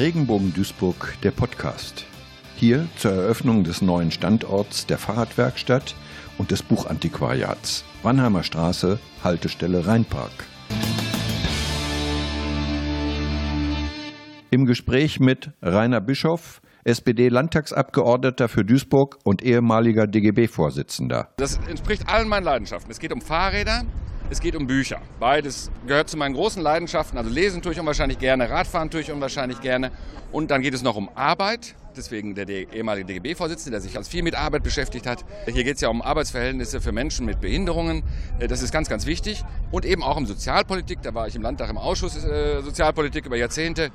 Regenbogen Duisburg, der Podcast. Hier zur Eröffnung des neuen Standorts der Fahrradwerkstatt und des Buchantiquariats. Wannheimer Straße, Haltestelle Rheinpark. Im Gespräch mit Rainer Bischoff, SPD-Landtagsabgeordneter für Duisburg und ehemaliger DGB-Vorsitzender. Das entspricht allen meinen Leidenschaften. Es geht um Fahrräder, es geht um Bücher. Beides gehört zu meinen großen Leidenschaften. Also lesen tue ich unwahrscheinlich gerne, Radfahren tue ich unwahrscheinlich gerne. Und dann geht es noch um Arbeit. Deswegen der ehemalige DGB-Vorsitzende, der sich ganz viel mit Arbeit beschäftigt hat. Hier geht es ja um Arbeitsverhältnisse für Menschen mit Behinderungen. Äh, das ist ganz, ganz wichtig. Und eben auch um Sozialpolitik. Da war ich im Landtag im Ausschuss äh, Sozialpolitik über Jahrzehnte.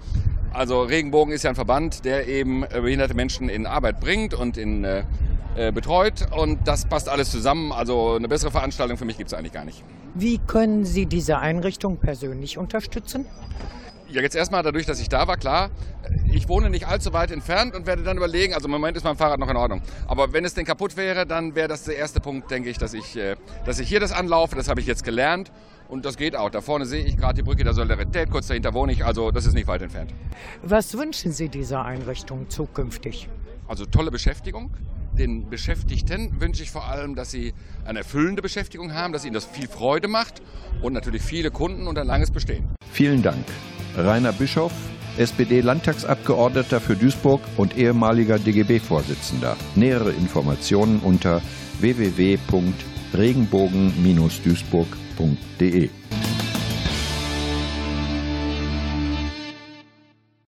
Also Regenbogen ist ja ein Verband, der eben äh, behinderte Menschen in Arbeit bringt und in äh, betreut. Und das passt alles zusammen. Also eine bessere Veranstaltung für mich gibt es eigentlich gar nicht. Wie können Sie diese Einrichtung persönlich unterstützen? Ja, jetzt erstmal dadurch, dass ich da war, klar. Ich wohne nicht allzu weit entfernt und werde dann überlegen, also im Moment ist mein Fahrrad noch in Ordnung. Aber wenn es denn kaputt wäre, dann wäre das der erste Punkt, denke ich, dass ich, äh, dass ich hier das anlaufe. Das habe ich jetzt gelernt und das geht auch. Da vorne sehe ich gerade die Brücke der Solidarität, kurz dahinter wohne ich, also das ist nicht weit entfernt. Was wünschen Sie dieser Einrichtung zukünftig? Also tolle Beschäftigung, den Beschäftigten wünsche ich vor allem, dass sie eine erfüllende Beschäftigung haben, dass ihnen das viel Freude macht und natürlich viele Kunden und ein langes Bestehen. Vielen Dank. Rainer Bischoff, SPD-Landtagsabgeordneter für Duisburg und ehemaliger DGB-Vorsitzender. Nähere Informationen unter www.regenbogen-duisburg.de.